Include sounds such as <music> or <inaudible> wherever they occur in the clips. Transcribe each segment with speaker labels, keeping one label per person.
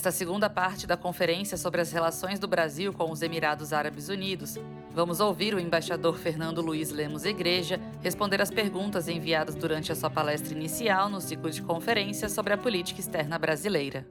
Speaker 1: Nesta segunda parte da conferência sobre as relações do Brasil com os Emirados Árabes Unidos, vamos ouvir o embaixador Fernando Luiz Lemos Igreja responder às perguntas enviadas durante a sua palestra inicial no ciclo de conferências sobre a política externa brasileira.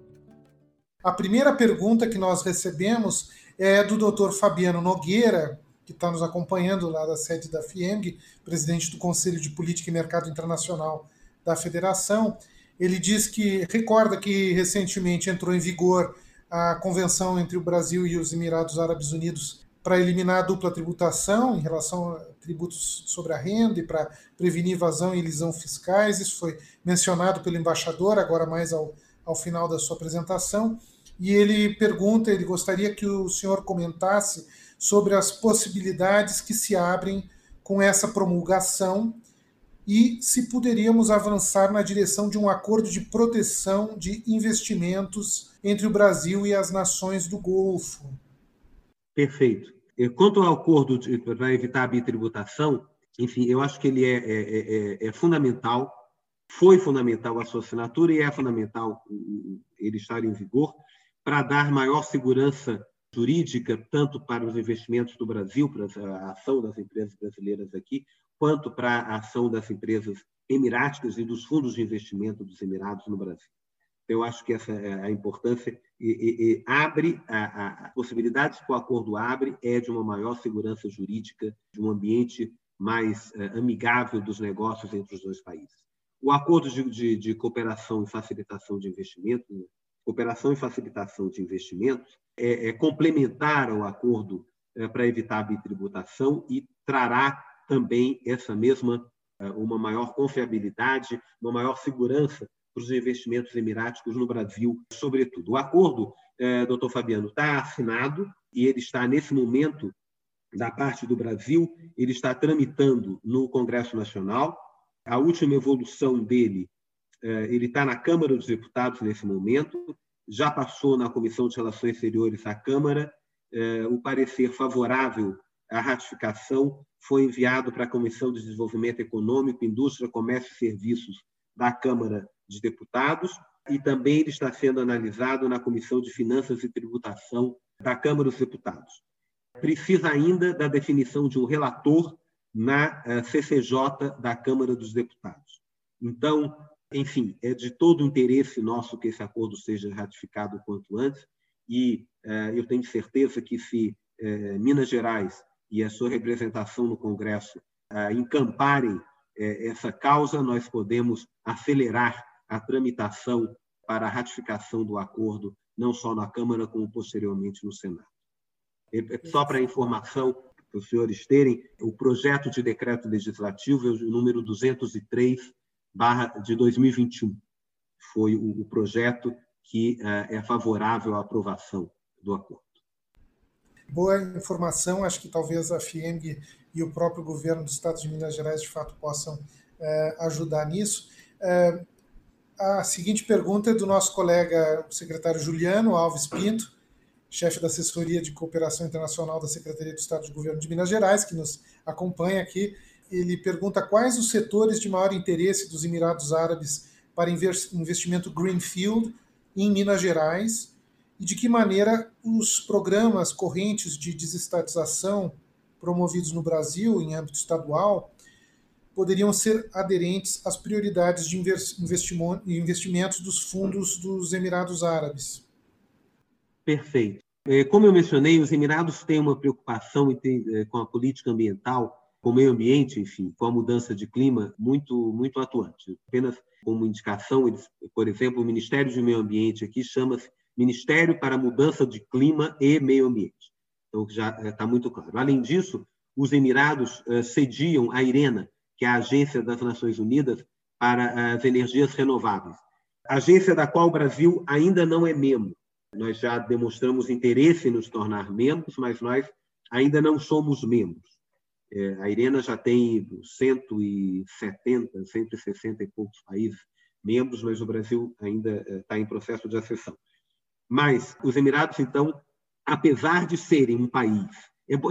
Speaker 2: A primeira pergunta que nós recebemos é do Dr. Fabiano Nogueira, que está nos acompanhando lá da sede da FIEMG, presidente do Conselho de Política e Mercado Internacional da Federação. Ele diz que recorda que recentemente entrou em vigor a convenção entre o Brasil e os Emirados Árabes Unidos para eliminar a dupla tributação em relação a tributos sobre a renda e para prevenir evasão e elisão fiscais. Isso foi mencionado pelo embaixador, agora mais ao, ao final da sua apresentação. E ele pergunta, ele gostaria que o senhor comentasse sobre as possibilidades que se abrem com essa promulgação e se poderíamos avançar na direção de um acordo de proteção de investimentos entre o Brasil e as nações do Golfo.
Speaker 3: Perfeito. Quanto ao acordo para evitar a bitributação, enfim, eu acho que ele é, é, é, é, fundamental, foi fundamental a sua assinatura e é fundamental ele estar em vigor para dar maior segurança jurídica, tanto para os investimentos do Brasil, para a ação das empresas brasileiras aqui, quanto para a ação das empresas emiráticas e dos fundos de investimento dos Emirados no Brasil. Eu acho que essa é a importância e, e, e abre a, a possibilidades que o acordo abre é de uma maior segurança jurídica, de um ambiente mais uh, amigável dos negócios entre os dois países. O acordo de, de, de cooperação e facilitação de investimentos, cooperação e facilitação de investimentos, é, é complementar ao acordo é, para evitar a bitributação e trará também essa mesma, eh, uma maior confiabilidade, uma maior segurança para os investimentos emiráticos no Brasil, sobretudo. O acordo, eh, doutor Fabiano, está assinado e ele está, nesse momento, da parte do Brasil, ele está tramitando no Congresso Nacional. A última evolução dele, eh, ele está na Câmara dos Deputados nesse momento, já passou na Comissão de Relações Exteriores à Câmara, o parecer favorável à ratificação foi enviado para a Comissão de Desenvolvimento Econômico, Indústria, Comércio e Serviços da Câmara de Deputados e também ele está sendo analisado na Comissão de Finanças e Tributação da Câmara dos Deputados. Precisa ainda da definição de um relator na eh, CCJ da Câmara dos Deputados. Então, enfim, é de todo interesse nosso que esse acordo seja ratificado o quanto antes, e eh, eu tenho certeza que se eh, Minas Gerais e a sua representação no Congresso encamparem uh, essa causa, nós podemos acelerar a tramitação para a ratificação do acordo, não só na Câmara, como posteriormente no Senado. Só para informação, para os senhores terem, o projeto de decreto legislativo é o número 203 barra de 2021. Foi o, projeto que uh, é favorável à aprovação do acordo
Speaker 2: boa informação. Acho que talvez a FIEMG e o próprio governo do estado de Minas Gerais, de fato, possam é, ajudar nisso. É, a seguinte pergunta é do nosso colega, o secretário Juliano Alves Pinto, chefe da assessoria de cooperação internacional da Secretaria do Estado de Governo de Minas Gerais, que nos acompanha aqui. Ele pergunta quais os setores de maior interesse dos Emirados Árabes para investimento greenfield em Minas Gerais e de que maneira os programas correntes de desestatização promovidos no Brasil em âmbito estadual poderiam ser aderentes às prioridades de investimentos dos fundos dos Emirados Árabes.
Speaker 3: Perfeito. É, como eu mencionei, os Emirados têm uma preocupação é, com a política ambiental, com o meio ambiente, enfim, com a mudança de clima muito muito atuante. Apenas como indicação, eles, por exemplo, o Ministério do Meio Ambiente aqui chama-se Ministério para Mudança de Clima e Meio Ambiente. Então, já está eh, muito claro. Além disso, os Emirados uh, cediam a IRENA, que é a Agência das Nações Unidas para as Energias Renováveis, agência da qual o Brasil ainda não é membro. Nós já demonstramos interesse em nos tornar membros, mas nós ainda não somos membros. A IRENA já tem 170, 160 e poucos países membros, mas o Brasil ainda está em processo de acessão. Mas os Emirados, então, apesar de serem um país.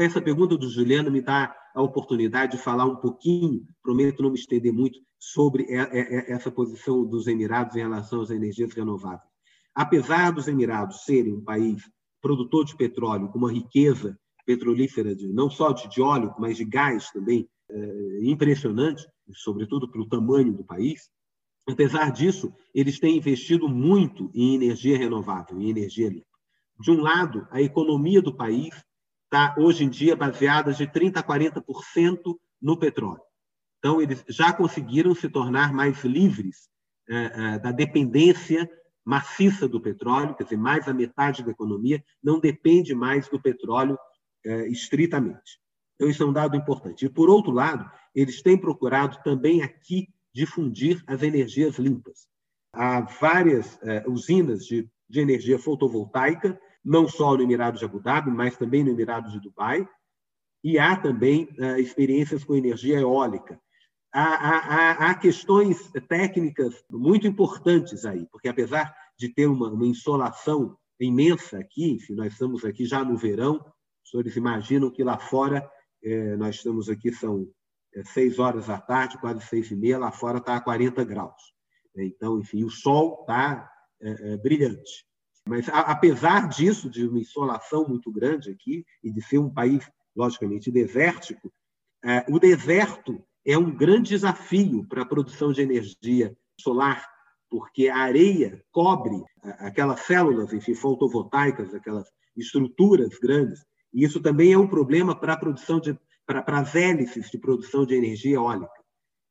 Speaker 3: Essa pergunta do Juliano me dá a oportunidade de falar um pouquinho, prometo não me estender muito, sobre essa posição dos Emirados em relação às energias renováveis. apesar dos Emirados serem um país produtor de petróleo com uma riqueza petrolífera de, não só de, de óleo, mas de gás também é, impressionante, sobretudo pelo tamanho do país, apesar disso, eles têm investido muito em energia renovável, em energia limpa. De um lado, a economia do país está, hoje em dia, baseada de 30% a 40% no petróleo. Então, eles já conseguiram se tornar mais livres é, é, da dependência maciça do petróleo, quer dizer, mais da metade da economia não depende mais do petróleo é, estritamente. Então, isso é um dado importante. E, por outro lado, eles têm procurado também aqui difundir as energias limpas. Há várias é, usinas de, de energia fotovoltaica, não só no Emirado de Abu Dhabi, mas também no Emirado de Dubai, e há também é, experiências com energia eólica. Há, há, há, questões técnicas muito importantes aí, porque apesar de ter uma, uma insolação imensa aqui, nós estamos aqui já no verão, os senhores imaginam que lá fora, é, nós estamos aqui, são seis horas da tarde, quase seis e meia, lá fora está a 40 graus. Então, enfim, o sol está é, é, brilhante. Mas, a, apesar disso, de uma insolação muito grande aqui, e de ser um país, logicamente, desértico, é, o deserto é um grande desafio para a produção de energia solar, porque a areia cobre aquelas células, enfim, fotovoltaicas, aquelas estruturas grandes, e isso também é um problema para a produção de para, as hélices de produção de energia eólica.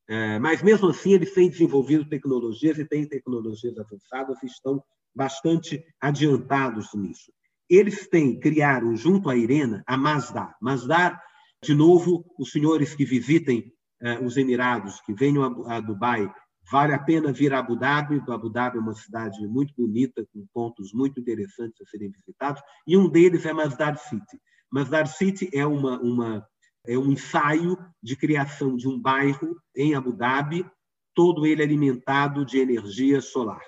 Speaker 3: É, mas, mesmo assim, eles têm desenvolvido tecnologias e têm tecnologias avançadas e estão bastante adiantados nisso. Eles têm, criaram, junto à Irena, a Masdar. Masdar, de novo, os senhores que visitem é, os Emirados, que venham a, a Dubai, vale a pena vir a Abu Dhabi. Abu Dhabi é uma cidade muito bonita, com pontos muito interessantes a serem visitados, e um deles é Masdar City. Masdar City é uma, uma, é um ensaio de criação de um bairro em Abu Dhabi, todo ele alimentado de energia solar.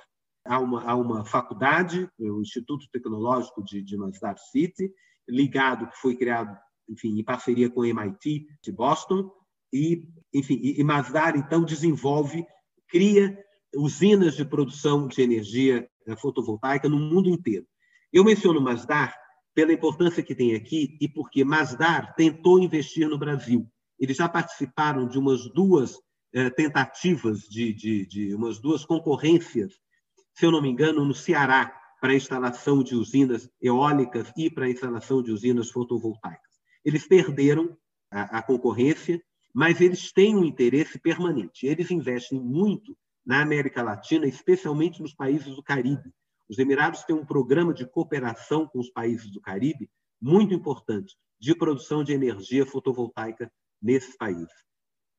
Speaker 3: Há uma, há uma faculdade, o Instituto Tecnológico de, de Masdar City, ligado, que foi criado enfim, em parceria com o MIT de Boston, e, enfim, e Masdar, então, desenvolve, cria usinas de produção de energia fotovoltaica no mundo inteiro. Eu menciono Masdar pela importância que tem aqui e porque Masdar tentou investir no Brasil. Eles já participaram de umas duas eh, tentativas, de, de, de umas duas concorrências, se eu não me engano, no Ceará, para a instalação de usinas eólicas e para a instalação de usinas fotovoltaicas. Eles perderam a, a concorrência, mas eles têm um interesse permanente. Eles investem muito na América Latina, especialmente nos países do Caribe, os Emirados têm um programa de cooperação com os países do Caribe muito importante de produção de energia fotovoltaica nesses países.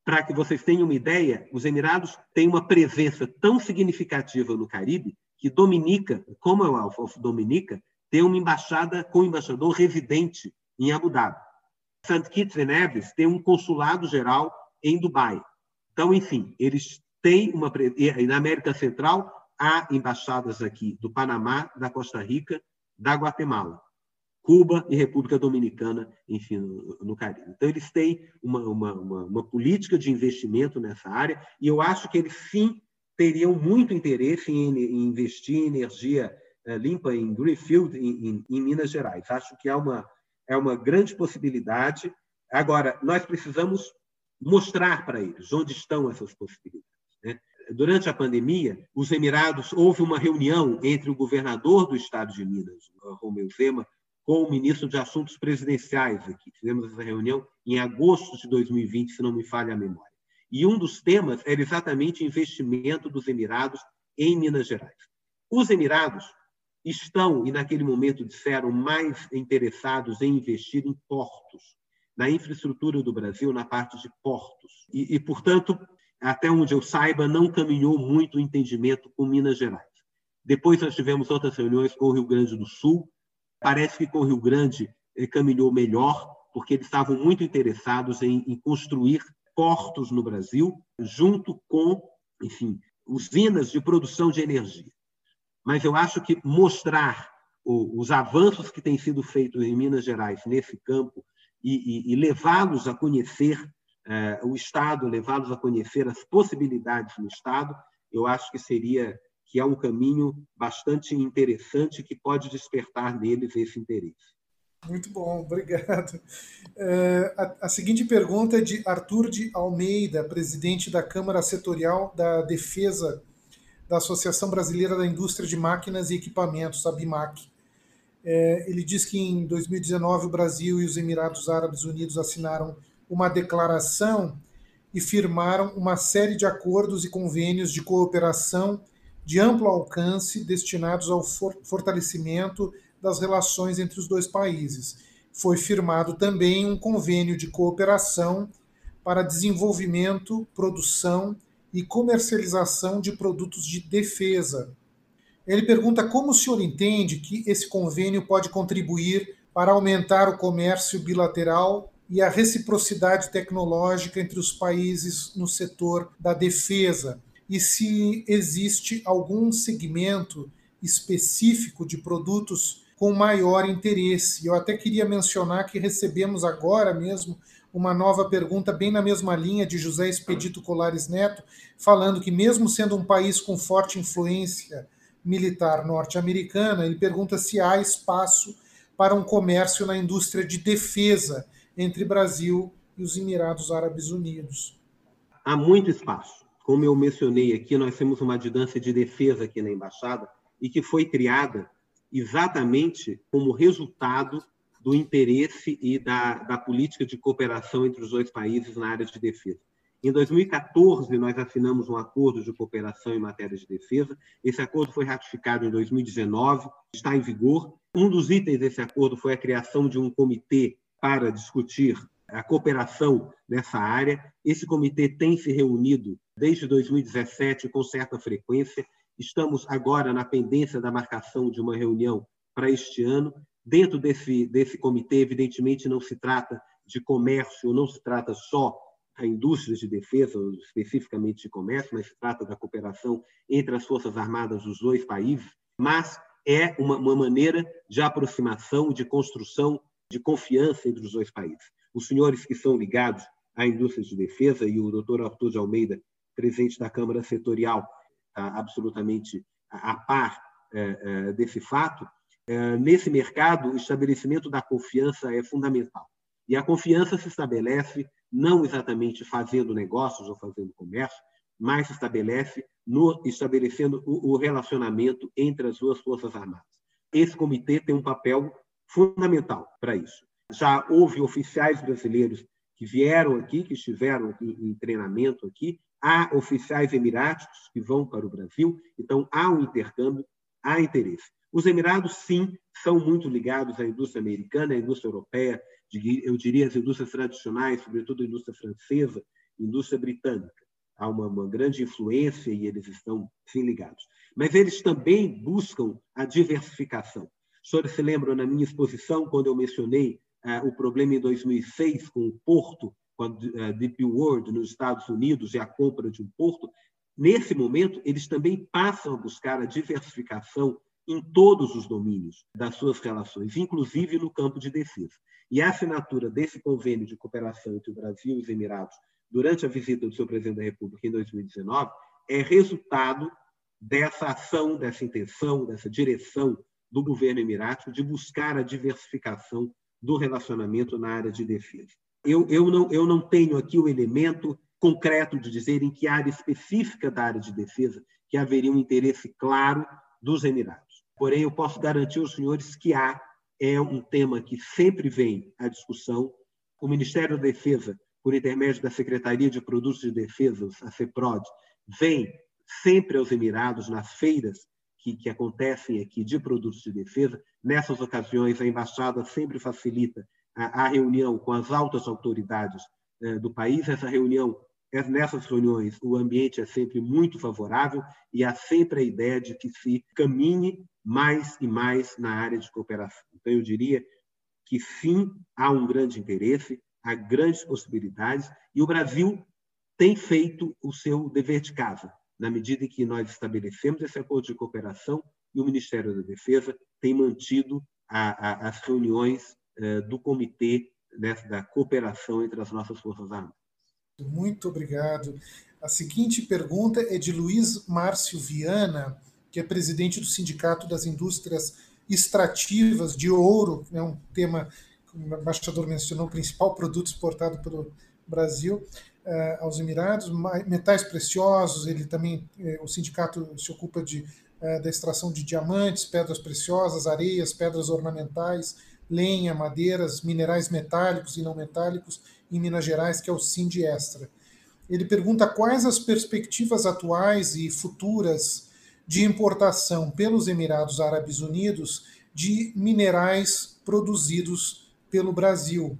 Speaker 3: Para que vocês tenham uma ideia, os Emirados têm uma presença tão significativa no Caribe que Dominica, Commonwealth of Dominica, tem uma embaixada com um embaixador residente em Abu Dhabi. St. Kitts and Nevis tem um consulado geral em Dubai. Então, enfim, eles têm uma e na América Central há embaixadas aqui do Panamá, da Costa Rica, da Guatemala, Cuba e República Dominicana, enfim, no, no Caribe. Então, eles têm uma, uma, uma, uma, política de investimento nessa área e eu acho que eles, sim, teriam muito interesse em, em investir em energia é, limpa em Greenfield, em, em, em Minas Gerais. Acho que é uma, é uma grande possibilidade. Agora, nós precisamos mostrar para eles onde estão essas possibilidades. Durante a pandemia, os Emirados, houve uma reunião entre o governador do estado de Minas, Romeu Zema, com o ministro de Assuntos Presidenciais aqui. Fizemos essa reunião em agosto de 2020, se não me falha a memória. E um dos temas era exatamente investimento dos Emirados em Minas Gerais. Os Emirados estão, e naquele momento disseram, mais interessados em investir em portos, na infraestrutura do Brasil, na parte de portos. E, e portanto, até onde eu saiba, não caminhou muito o entendimento com Minas Gerais. Depois nós tivemos outras reuniões com o Rio Grande do Sul. Parece que com o Rio Grande ele caminhou melhor, porque eles estavam muito interessados em, em construir portos no Brasil, junto com, enfim, usinas de produção de energia. Mas eu acho que mostrar os avanços que têm sido feitos em Minas Gerais nesse campo e, e, e levá-los a conhecer o Estado, levá-los a conhecer as possibilidades no Estado, eu acho que seria, que é um caminho bastante interessante que pode despertar neles esse interesse.
Speaker 2: Muito bom, <laughs> obrigado. É, a, a, seguinte pergunta é de Arthur de Almeida, presidente da Câmara Setorial da Defesa da Associação Brasileira da Indústria de Máquinas e Equipamentos, a BIMAC. É, ele diz que em 2019 o Brasil e os Emirados Árabes Unidos assinaram uma declaração e firmaram uma série de acordos e convênios de cooperação de amplo alcance destinados ao fortalecimento das relações entre os dois países. Foi firmado também um convênio de cooperação para desenvolvimento, produção e comercialização de produtos de defesa. Ele pergunta como o senhor entende que esse convênio pode contribuir para aumentar o comércio bilateral e a reciprocidade tecnológica entre os países no setor da defesa, e se existe algum segmento específico de produtos com maior interesse. Eu até queria mencionar que recebemos agora mesmo uma nova pergunta, bem na mesma linha, de José Expedito Colares Neto, falando que, mesmo sendo um país com forte influência militar norte-americana, ele pergunta se há espaço para um comércio na indústria de defesa entre Brasil e os Emirados Árabes Unidos.
Speaker 3: Há muito espaço como eu mencionei aqui, nós temos uma dinância de defesa aqui na embaixada e que foi criada exatamente como resultado do interesse e da, da política de cooperação entre os dois países na área de defesa. Em 2014, nós assinamos um acordo de cooperação em matéria de defesa. Esse acordo foi ratificado em 2019, está em vigor. Um dos itens desse acordo foi a criação de um comitê para discutir a cooperação nessa área. Esse comitê tem se reunido desde 2017 com certa frequência. Estamos agora na pendência da marcação de uma reunião para este ano. Dentro desse, desse comitê, evidentemente, não se trata de comércio, não se trata só da indústria de defesa, especificamente de comércio, mas se trata da cooperação entre as Forças Armadas dos dois países, mas é uma, uma maneira de aproximação, de construção de confiança entre os dois países. Os senhores que são ligados à indústria de defesa e o doutor Arthur de Almeida presidente da Câmara Setorial, tá absolutamente a par é, é, desse fato, é, nesse mercado, o estabelecimento da confiança é fundamental. E a confiança se estabelece não exatamente fazendo negócios ou fazendo comércio, mas se estabelece no estabelecendo o, o relacionamento entre as duas forças armadas. Esse comitê tem um papel fundamental para isso. Já houve oficiais brasileiros que vieram aqui, que estiveram em treinamento aqui, há oficiais emiráticos que vão para o Brasil, então há um intercâmbio, há interesse. Os Emirados, sim, são muito ligados à indústria americana, à indústria europeia, eu diria as indústrias tradicionais, sobretudo a indústria francesa, a indústria britânica. Há uma, uma grande influência e eles estão, sim, ligados. Mas eles também buscam a diversificação. Os senhores se lembram, na minha exposição, quando eu mencionei ah, o problema em 2006 com o porto com a eh, DP World nos Estados Unidos e a compra de um porto, nesse momento, eles também passam a buscar a diversificação em todos os domínios das suas relações, inclusive no campo de defesa. E a assinatura desse convênio de cooperação entre o Brasil e os Emirados durante a visita do seu presidente da República em 2019 é resultado dessa ação, dessa intenção, dessa direção do governo emirático de buscar a diversificação do relacionamento na área de defesa eu, eu, não, eu não tenho aqui o elemento concreto de dizer em que área específica da área de defesa que haveria um interesse claro dos Emirados. Porém, eu posso garantir aos senhores que há é um tema que sempre vem à discussão. O Ministério da Defesa, por intermédio da Secretaria de Produtos de Defesa, a CEPROD, vem sempre aos Emirados nas feiras que, que acontecem aqui de produtos de defesa. Nessas ocasiões, a embaixada sempre facilita a, a reunião com as altas autoridades é, do país. Essa reunião, é, nessas reuniões, o ambiente é sempre muito favorável e há sempre a ideia de que se caminhe mais e mais na área de cooperação. Então, eu diria que sim, há um grande interesse, há grandes possibilidades e o Brasil tem feito o seu dever de casa, na medida em que nós estabelecemos esse acordo de cooperação e o Ministério da Defesa tem mantido a, a, as reuniões eh, do comitê né, da cooperação entre as nossas Forças Armadas.
Speaker 2: Muito obrigado. A seguinte pergunta é de Luiz Márcio Viana, que é presidente do Sindicato das Indústrias Extrativas de Ouro, é um tema, como o embaixador mencionou, o principal produto exportado pelo Brasil aos Emirados, metais preciosos, ele também, eh, o sindicato se ocupa de, eh, da extração de diamantes, pedras preciosas, areias, pedras ornamentais, lenha, madeiras, minerais metálicos e não metálicos em Minas Gerais, que é o Extra. Ele pergunta quais as perspectivas atuais e futuras de importação pelos Emirados Árabes Unidos de minerais produzidos pelo Brasil.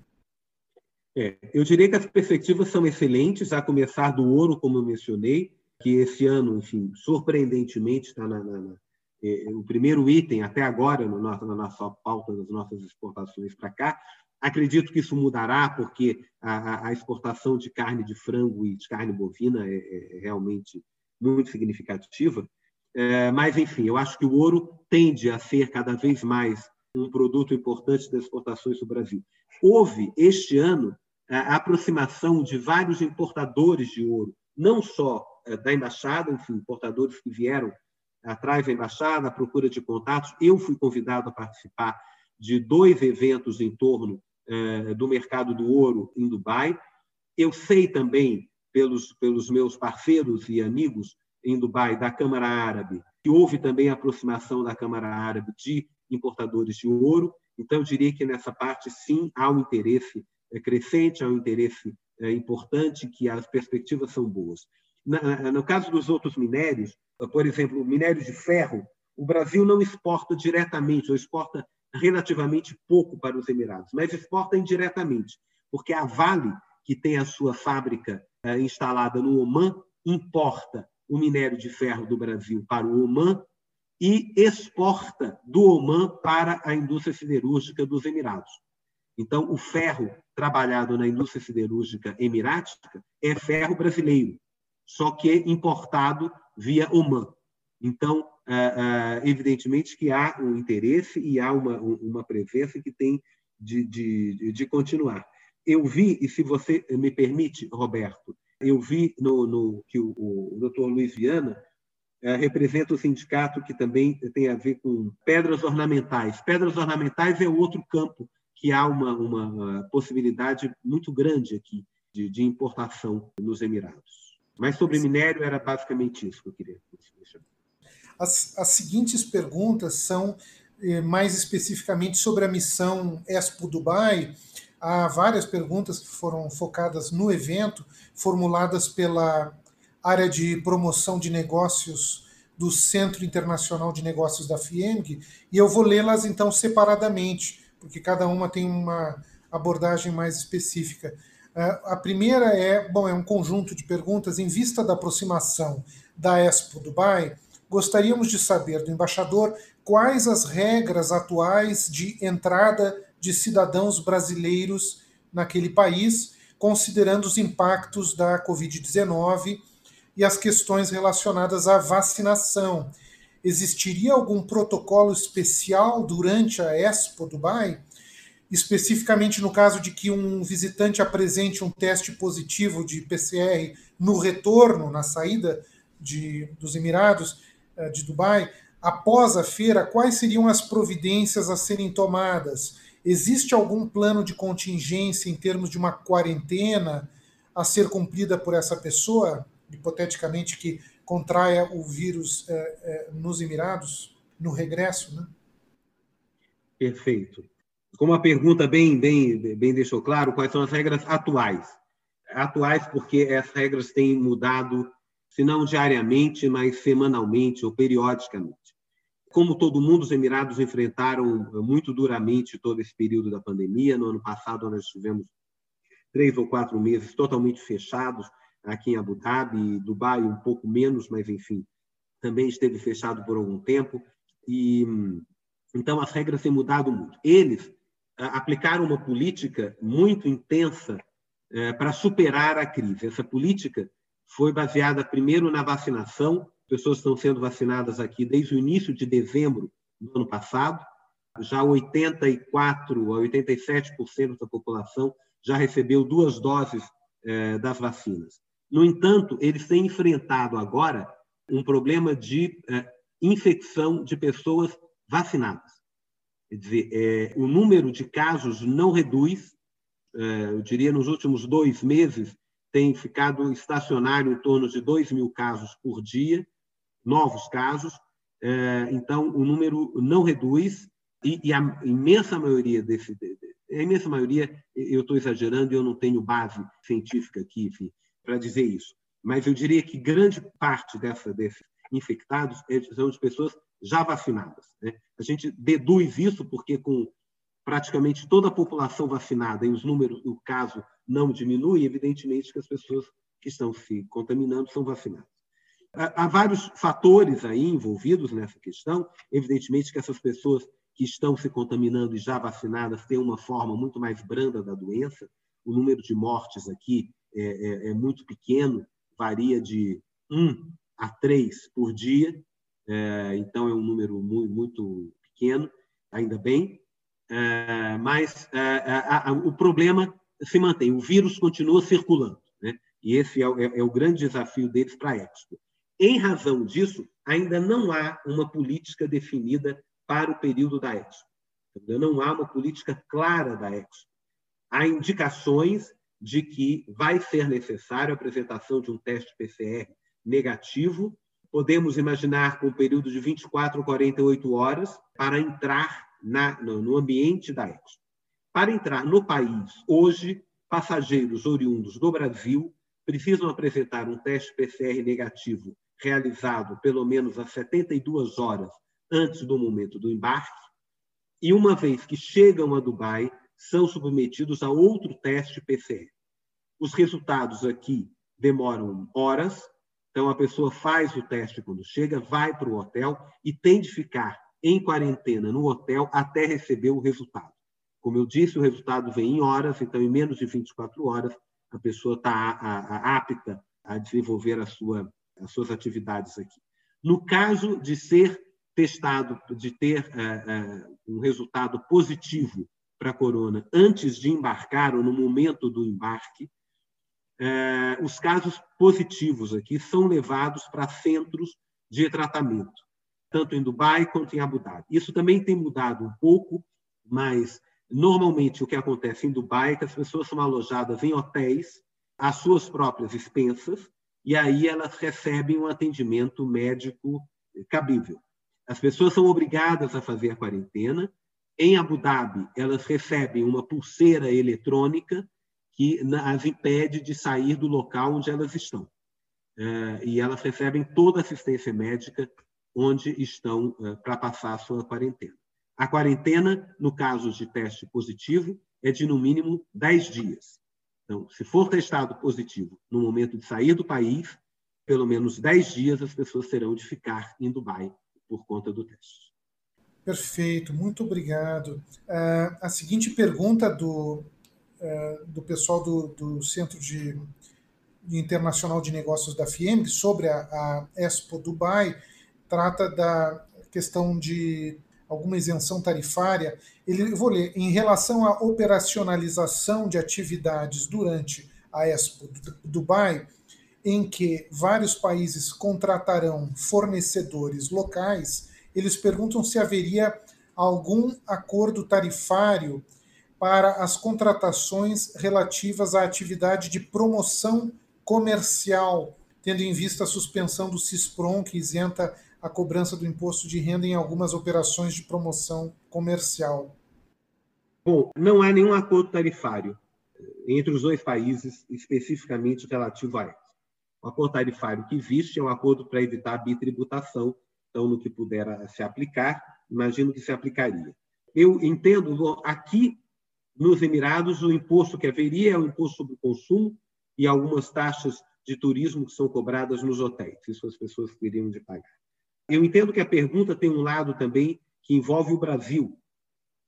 Speaker 3: É, eu diria que as perspectivas são excelentes, a começar do ouro, como eu mencionei, que esse ano, enfim, surpreendentemente está na, na, na é, o primeiro item até agora no nosso, na nossa pauta das nossas exportações para cá. Acredito que isso mudará, porque a, a, exportação de carne de frango e de carne bovina é, é, é realmente muito significativa. É, mas, enfim, eu acho que o ouro tende a ser cada vez mais um produto importante das exportações do Brasil. Houve, este ano, a aproximação de vários importadores de ouro, não só é, da embaixada, enfim, importadores que vieram atrás da embaixada, à procura de contatos. Eu fui convidado a participar de dois eventos em torno é, do mercado do ouro em Dubai. Eu sei também, pelos, pelos meus parceiros e amigos, em Dubai da Câmara Árabe, que houve também a aproximação da Câmara Árabe de importadores de ouro. Então, eu diria que nessa parte, sim, há um interesse crescente, há um interesse é, importante, que as perspectivas são boas. No caso dos outros minérios, por exemplo, o minério de ferro, o Brasil não exporta diretamente, ou exporta relativamente pouco para os Emirados, mas exporta indiretamente, porque a Vale, que tem a sua fábrica é, instalada no Oman, importa o minério de ferro do Brasil para o Oman e exporta do Oman para a indústria siderúrgica dos Emirados. Então, o ferro trabalhado na indústria siderúrgica emirática é ferro brasileiro, só que importado via Oman. Então, evidentemente que há um interesse e há uma, uma presença que tem de, de, de continuar. Eu vi, e se você me permite, Roberto, eu vi no, no que o, o doutor Luiz Viana é, representa o sindicato que também tem a ver com pedras ornamentais. Pedras ornamentais é outro campo que há uma, uma possibilidade muito grande aqui de, de importação nos Emirados. Mas sobre minério era basicamente isso que eu queria.
Speaker 2: As, as seguintes perguntas são eh, mais especificamente sobre a missão Expo Dubai, há várias perguntas que foram focadas no evento, formuladas pela área de promoção de negócios do Centro Internacional de Negócios da FIEMG, e eu vou lê-las então separadamente, porque cada uma tem uma abordagem mais específica. A primeira é, bom, é um conjunto de perguntas em vista da aproximação da Expo Dubai. Gostaríamos de saber do embaixador quais as regras atuais de entrada de cidadãos brasileiros naquele país, considerando os impactos da Covid-19 e as questões relacionadas à vacinação. Existiria algum protocolo especial durante a Expo Dubai? Especificamente no caso de que um visitante apresente um teste positivo de PCR no retorno, na saída de, dos Emirados eh, de Dubai, após a feira, quais seriam as providências a serem tomadas? Existe algum plano de contingência em termos de uma quarentena a ser cumprida por essa pessoa, hipoteticamente que contraia o vírus é, é, nos Emirados, no regresso? Né?
Speaker 3: Perfeito. Como a pergunta bem, bem, bem deixou claro, quais são as regras atuais? Atuais porque as regras têm mudado, se não diariamente, mas semanalmente ou periodicamente. Como todo mundo, os Emirados enfrentaram muito duramente todo esse período da pandemia. No ano passado, nós tivemos três ou quatro meses totalmente fechados aqui em Abu Dhabi, Dubai um pouco menos, mas enfim, também esteve fechado por algum tempo. E então as regras têm mudado muito. Eles aplicaram uma política muito intensa eh, para superar a crise. Essa política foi baseada primeiro na vacinação pessoas estão sendo vacinadas aqui desde o início de dezembro do ano passado. Já 84 a 87% da população já recebeu duas doses eh, das vacinas. No entanto, eles têm enfrentado agora um problema de eh, infecção de pessoas vacinadas. Quer dizer, é, o número de casos não reduz, é, eu diria, nos últimos dois meses, tem ficado estacionário em torno de 2 mil casos por dia, novos casos. É, então, o número não reduz e, e a imensa maioria desse, a imensa maioria, eu estou exagerando e eu não tenho base científica aqui para dizer isso, mas eu diria que grande parte dessa, desses infectados é são de pessoas já vacinadas. Né? A gente deduz isso porque com praticamente toda a população vacinada e os números, o caso não diminui, evidentemente que as pessoas que estão se contaminando são vacinadas. Há vários fatores aí envolvidos nessa questão. Evidentemente que essas pessoas que estão se contaminando e já vacinadas têm uma forma muito mais branda da doença. O número de mortes aqui é, é, é muito pequeno, varia de 1 a 3 por dia, é, então é um número muito, muito pequeno, ainda bem. É, mas é, é, o problema se mantém, o vírus continua circulando, né? e esse é o grande desafio deles para a Expo. Em razão disso, ainda não há uma política definida para o período da Expo. Ainda não há uma política clara da Expo. Há indicações de que vai ser necessário a apresentação de um teste PCR negativo. Podemos imaginar com um período de 24 a 48 horas para entrar na, no ambiente da Expo. Para entrar no país, hoje, passageiros oriundos do Brasil precisam apresentar um teste PCR negativo realizado pelo menos às 72 horas antes do momento do embarque, e uma vez que chegam a Dubai, são submetidos a outro teste PCR. Os resultados aqui demoram horas, então a pessoa faz o teste quando chega, vai para o hotel e tem de ficar em quarentena no hotel até receber o resultado. Como eu disse, o resultado vem em horas, então, em menos de 24 horas, a pessoa está apta a desenvolver a sua, as suas atividades aqui. No caso de ser testado, de ter uh, uh, um resultado positivo para a corona antes de embarcar ou no momento do embarque, uh, os casos positivos aqui são levados para centros de tratamento, tanto em Dubai quanto em Abu Dhabi. Isso também tem mudado um pouco, mas Normalmente, o que acontece em Dubai é que as pessoas são alojadas em hotéis, às suas próprias expensas, e aí elas recebem um atendimento médico cabível. As pessoas são obrigadas a fazer a quarentena. Em Abu Dhabi, elas recebem uma pulseira eletrônica que as impede de sair do local onde elas estão. É, e elas recebem toda a assistência médica onde estão é, para passar a sua quarentena. A quarentena, no caso de teste positivo, é de no mínimo 10 dias. Então, se for testado positivo no momento de sair do país, pelo menos 10 dias as pessoas terão de ficar em Dubai por conta do teste.
Speaker 2: Perfeito, muito obrigado. Uh, a seguinte pergunta do, uh, do pessoal do, do Centro de, de Internacional de Negócios da FIEMG sobre a, a Expo Dubai trata da questão de alguma isenção tarifária, ele, vou ler, em relação à operacionalização de atividades durante a Expo Dubai, em que vários países contratarão fornecedores locais, eles perguntam se haveria algum acordo tarifário para as contratações relativas à atividade de promoção comercial, tendo em vista a suspensão do CISPROM, que isenta a cobrança do imposto de renda em algumas operações de promoção comercial?
Speaker 3: Bom, não há nenhum acordo tarifário entre os dois países especificamente relativo a isso. O acordo tarifário que existe é um acordo para evitar a bitributação, então, no que puder se aplicar, imagino que se aplicaria. Eu entendo, aqui nos Emirados, o imposto que haveria é o imposto sobre o consumo e algumas taxas de turismo que são cobradas nos hotéis. Isso as pessoas teriam de pagar. Eu entendo que a pergunta tem um lado também que envolve o Brasil,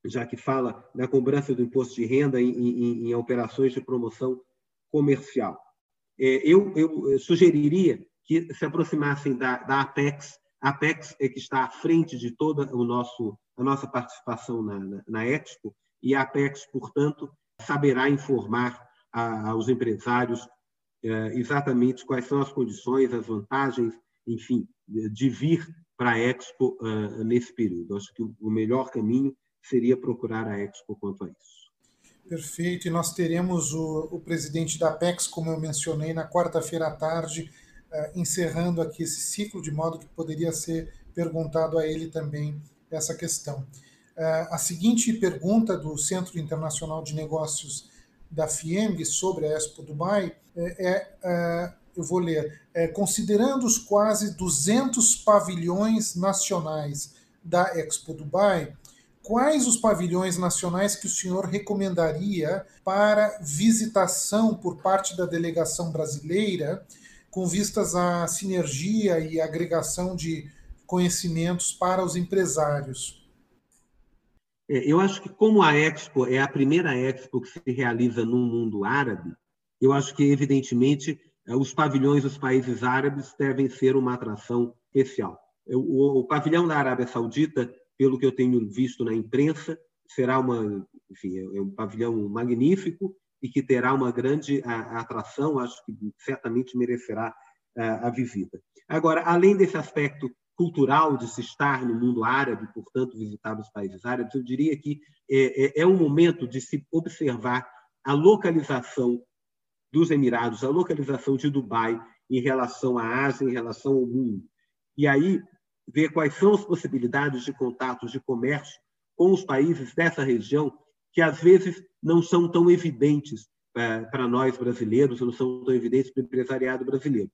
Speaker 3: já que fala na cobrança do imposto de renda em, em, em operações de promoção comercial. É, eu, eu, sugeriria que se aproximassem da, da, Apex. A Apex é que está à frente de toda o nosso, a nossa participação na, na, na Expo, e a Apex, portanto, saberá informar a, aos empresários é, exatamente quais são as condições, as vantagens enfim, de vir para a Expo uh, nesse período. Acho que o melhor caminho seria procurar a Expo quanto a isso.
Speaker 2: Perfeito, e nós teremos o, o presidente da Apex, como eu mencionei, na quarta-feira à tarde, encerrando aqui esse ciclo, de modo que poderia ser perguntado a ele também essa questão. Uh, a seguinte pergunta do Centro Internacional de Negócios da FIEMG sobre a Expo Dubai é, é, é eu vou ler, é, considerando os quase 200 pavilhões nacionais da Expo Dubai, quais os pavilhões nacionais que o senhor recomendaria para visitação por parte da delegação brasileira, com vistas à sinergia e agregação de conhecimentos para os empresários?
Speaker 3: É, eu acho que, como a Expo é a primeira Expo que se realiza no mundo árabe, eu acho que, evidentemente, é, os pavilhões dos países árabes devem ser uma atração especial. O, pavilhão da Arábia Saudita, pelo que eu tenho visto na imprensa, será uma, enfim, é, é um pavilhão magnífico e que terá uma grande atração, acho que certamente merecerá a visita. Agora, além desse aspecto cultural de se estar no mundo árabe, portanto, visitar os países árabes, eu diria que é, é, é um momento de se observar a localização dos Emirados, a localização de Dubai em relação à Ásia, em relação ao mundo. E aí ver quais são as possibilidades de contatos de comércio com os países dessa região que às vezes não são tão evidentes é, para nós brasileiros, não são tão evidentes para o empresariado brasileiro.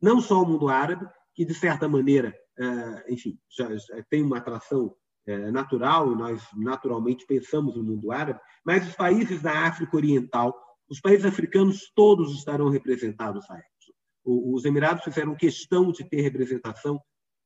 Speaker 3: Não só o mundo árabe, que de certa maneira, é, enfim, já, já tem uma atração é, natural nós naturalmente pensamos no mundo árabe, mas os países da África Oriental os países africanos todos estarão representados na. Os Emirados fizeram questão de ter representação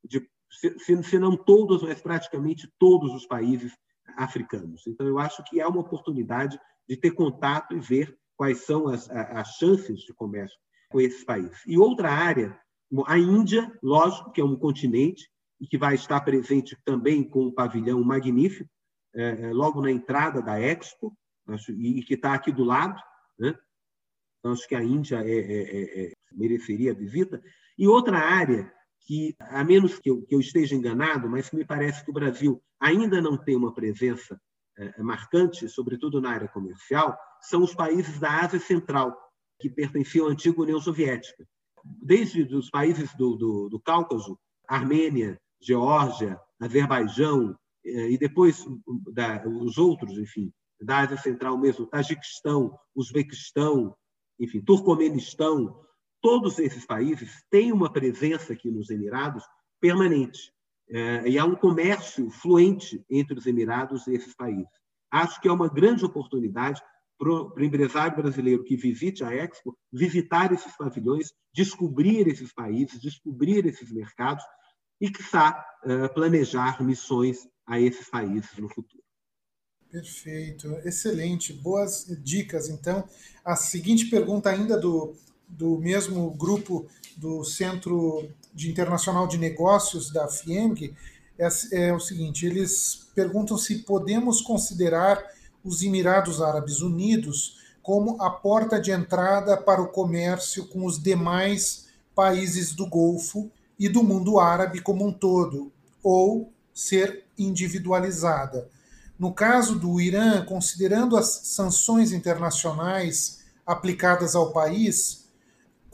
Speaker 3: de, se, se não todos, mas praticamente todos os países africanos. Então, eu acho que é uma oportunidade de ter contato e ver quais são as, as chances de comércio com esses países. E outra área, a Índia, lógico, que é um continente e que vai estar presente também com um pavilhão magnífico, é, logo na entrada da Expo, acho, e que está aqui do lado. Né? Então, acho que a Índia é, é, é, é, mereceria a visita. E outra área que, a menos que eu, que eu, esteja enganado, mas me parece que o Brasil ainda não tem uma presença é, marcante, sobretudo na área comercial, são os países da Ásia Central, que pertenciam à antiga União Soviética. Desde os países do, do, do Cáucaso, Armênia, Geórgia, Azerbaijão, é, e depois da, os outros, enfim, da Ásia Central mesmo, Tajiquistão, Uzbequistão, enfim, Turcomenistão, todos esses países têm uma presença aqui nos Emirados permanente. É, e há um comércio fluente entre os Emirados e esses países. Acho que é uma grande oportunidade para o empresário brasileiro que visite a Expo visitar esses pavilhões, descobrir esses países, descobrir esses mercados e, quiçá, é, planejar missões a esses países no futuro.
Speaker 2: Perfeito, excelente, boas dicas. Então, a seguinte pergunta ainda do, do mesmo grupo do Centro de Internacional de Negócios da FIEMG é, é o seguinte: eles perguntam se podemos considerar os Emirados Árabes Unidos como a porta de entrada para o comércio com os demais países do Golfo e do mundo árabe como um todo, ou ser individualizada. No caso do Irã, considerando as sanções internacionais aplicadas ao país,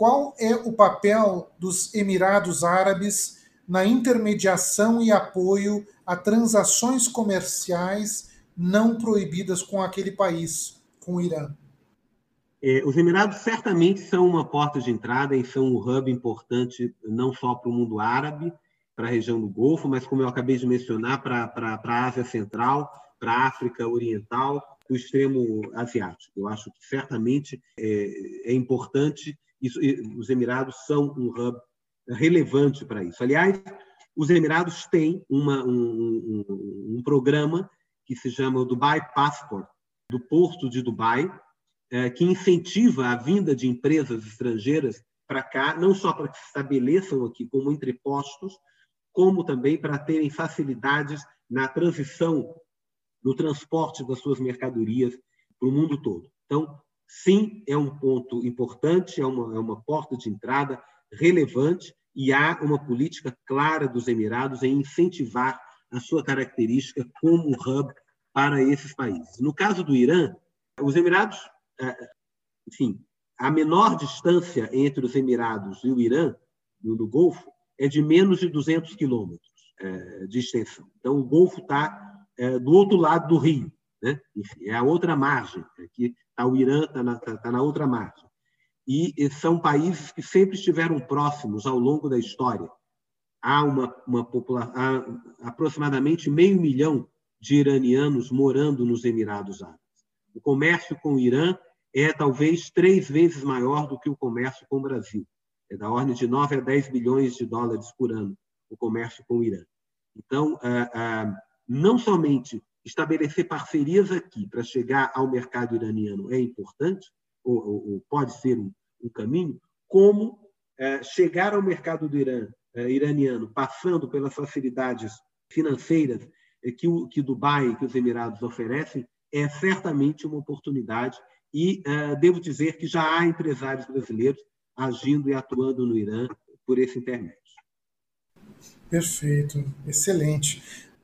Speaker 2: qual é o papel dos Emirados Árabes na intermediação e apoio a transações comerciais não proibidas com aquele país, com o Irã?
Speaker 3: É, os Emirados certamente são uma porta de entrada e são um hub importante não só para o mundo árabe, para a região do Golfo, mas, como eu acabei de mencionar, para, para, para a Ásia Central para a África Oriental, o extremo asiático. Eu acho que certamente é, é importante, isso, os Emirados são um hub relevante para isso. Aliás, os Emirados têm uma, um, um, um, programa que se chama Dubai Passport, do Porto de Dubai, é, que incentiva a vinda de empresas estrangeiras para cá, não só para que se estabeleçam aqui como entrepostos, como também para terem facilidades na transição no transporte das suas mercadorias para o mundo todo. Então, sim, é um ponto importante, é uma, é uma porta de entrada relevante e há uma política clara dos Emirados em incentivar a sua característica como hub para esses países. No caso do Irã, os Emirados, é, enfim, a menor distância entre os Emirados e o Irã, no Golfo, é de menos de 200 quilômetros é, de extensão. Então, o Golfo está é, do outro lado do rio, né? Enfim, é a outra margem. Aqui está o Irã, está na, tá, tá na outra margem. E, e são países que sempre estiveram próximos ao longo da história. Há uma, uma população, há aproximadamente meio milhão de iranianos morando nos Emirados Árabes. O comércio com o Irã é talvez três vezes maior do que o comércio com o Brasil. É da ordem de 9 a 10 bilhões de dólares por ano o comércio com o Irã. Então, ah, ah, não somente estabelecer parcerias aqui para chegar ao mercado iraniano é importante, ou, ou, ou pode ser um, um, caminho, como é, chegar ao mercado do Irã, é, iraniano, passando pelas facilidades financeiras que, o, que Dubai, que os Emirados oferecem, é certamente uma oportunidade. E é, devo dizer que já há empresários brasileiros agindo e atuando no Irã por esse intermédio.
Speaker 2: Perfeito, excelente.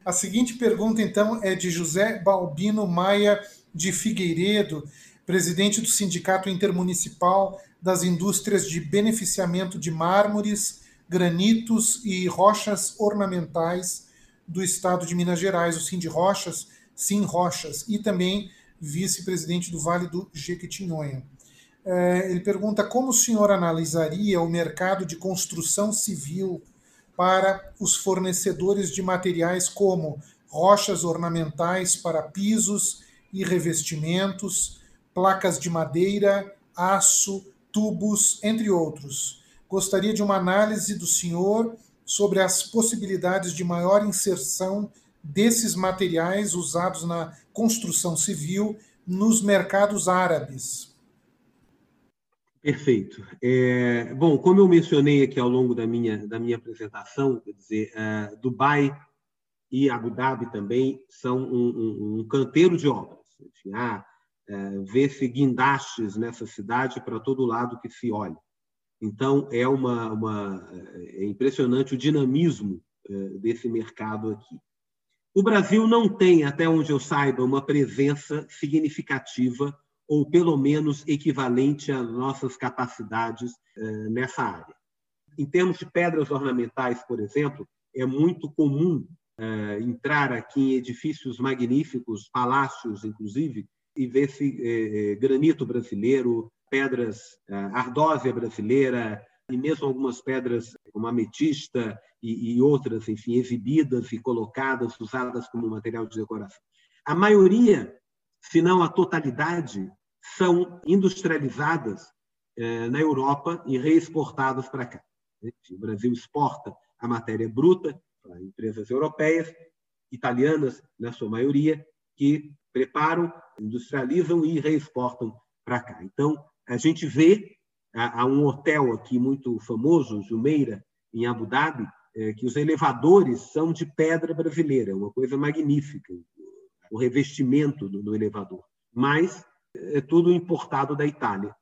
Speaker 2: A seguinte pergunta, então, é de José Balbino Maia de Figueiredo, presidente do Sindicato Intermunicipal das Indústrias de Beneficiamento de Mármores, Granitos e Rochas Ornamentais do Estado de Minas Gerais, o Sim de Rochas, Sim Rochas, e também vice-presidente do Vale do Jequitinhonha. É, ele pergunta como o senhor analisaria o mercado de construção civil para os fornecedores de materiais como rochas ornamentais para pisos e revestimentos, placas de madeira, aço, tubos, entre outros. Gostaria de uma análise do senhor sobre as possibilidades de maior inserção desses materiais usados na construção civil nos mercados árabes,
Speaker 3: Perfeito. É, bom, como eu mencionei aqui ao longo da minha, da minha apresentação, quer dizer, é, Dubai e Abu Dhabi também são um, um, um canteiro de obras. Enfim, há, é, vê-se guindastes nessa cidade para todo lado que se olha. Então, é, uma, uma, é impressionante o dinamismo é, desse mercado aqui. O Brasil não tem, até onde eu saiba, uma presença significativa ou pelo menos equivalente às nossas capacidades eh, nessa área. Em termos de pedras ornamentais, por exemplo, é muito comum eh, entrar aqui em edifícios magníficos, palácios, inclusive, e ver-se eh, granito brasileiro, pedras, ardósia brasileira, e mesmo algumas pedras como ametista e, e outras, enfim, exibidas e colocadas, usadas como material de decoração. A maioria se não a totalidade, são industrializadas eh, na Europa e reexportadas para cá. O Brasil exporta a matéria bruta para empresas europeias, italianas, na sua maioria, que preparam, industrializam e reexportam para cá. Então, a gente vê, há um hotel aqui muito famoso, Jumeira, em Abu Dhabi, eh, que os elevadores são de pedra brasileira, uma coisa magnífica, o revestimento do, do elevador. Mas é tudo importado da Itália,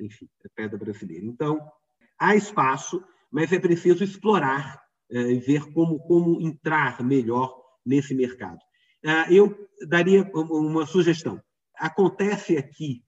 Speaker 3: enfim, é pedra brasileira. Então, há espaço, mas é preciso explorar é, e ver como, como entrar melhor nesse mercado. É, eu daria uma sugestão. Acontece aqui,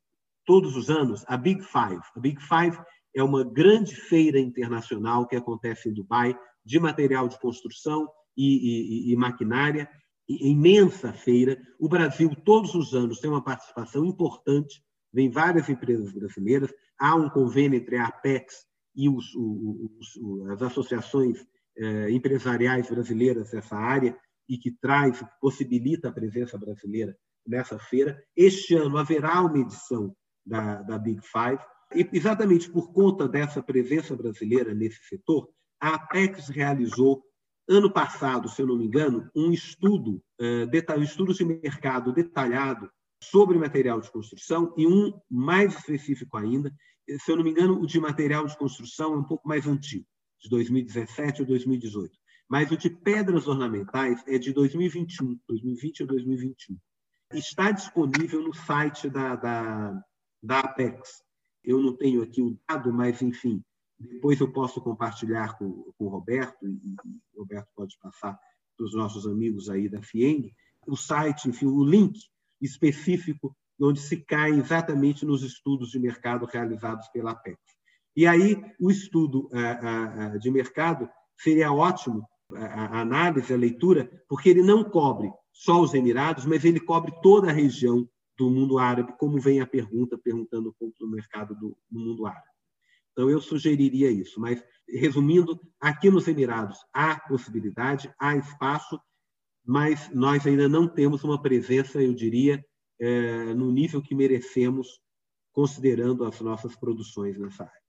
Speaker 3: todos os anos, a Big Five. A Big Five é uma grande feira internacional que acontece em Dubai de material de construção e, e, e maquinária imensa feira. O Brasil, todos os anos, tem uma participação importante, vem várias empresas brasileiras, há um convênio entre a Apex e os, os, as associações eh, empresariais brasileiras dessa área e que traz, possibilita a presença brasileira nessa feira. Este ano haverá uma edição da, da Big Five, e exatamente por conta dessa presença brasileira nesse setor, a Apex realizou ano passado, se eu não me engano, um estudo, uh, estudos de mercado detalhado sobre material de construção e um mais específico ainda, se eu não me engano, o de material de construção é um pouco mais antigo, de 2017 ou 2018. Mas o de pedras ornamentais é de 2021, 2020 ou 2021. Está disponível no site da, da, da Apex. Eu não tenho aqui o dado, mas, enfim, depois eu posso compartilhar com, com o Roberto, e, o Roberto pode passar para os nossos amigos aí da FIENG, o site, enfim, o link específico onde se cai exatamente nos estudos de mercado realizados pela APEC. E aí, o estudo de mercado seria ótimo, a análise, a leitura, porque ele não cobre só os Emirados, mas ele cobre toda a região do mundo árabe, como vem a pergunta, perguntando um pouco do mercado do, do mundo árabe. Então, eu sugeriria isso. Mas, resumindo, aqui nos Emirados há possibilidade, há espaço, mas nós ainda não temos uma presença, eu diria, é, no nível que merecemos, considerando as nossas produções nessa área.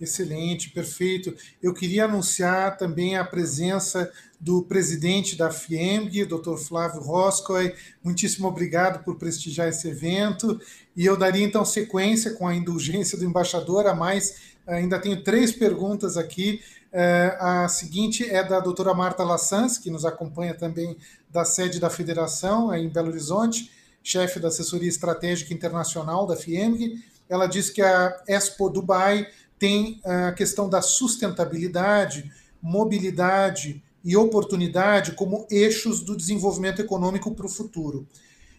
Speaker 2: Excelente, perfeito. Eu queria anunciar também a presença do presidente da FIEMG, Dr. Flávio Roscoe. Muitíssimo obrigado por prestigiar esse evento. E eu daria então sequência com a indulgência do embaixador a mais. Ainda tenho três perguntas aqui. É, a seguinte é da doutora Marta Lassans, que nos acompanha também da sede da federação, em Belo Horizonte, chefe da assessoria estratégica internacional da FIEMG. Ela diz que a Expo Dubai tem a questão da sustentabilidade, mobilidade e oportunidade como eixos do desenvolvimento econômico para o futuro.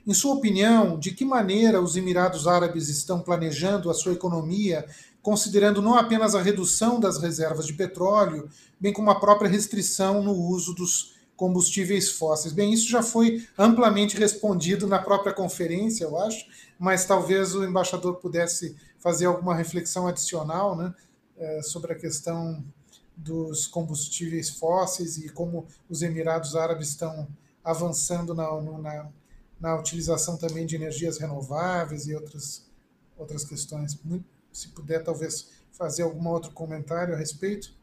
Speaker 2: Em sua opinião, de que maneira os Emirados Árabes estão planejando a sua economia, considerando não apenas a redução das reservas de petróleo, bem como a própria restrição no uso dos combustíveis fósseis? Bem, isso já foi amplamente respondido na própria conferência, eu acho, mas talvez o embaixador pudesse fazer alguma reflexão adicional né, é, sobre a questão dos combustíveis fósseis e como os Emirados Árabes estão avançando na, na, na utilização também de energias renováveis e outras, outras questões. Se puder, talvez, fazer algum outro comentário a respeito.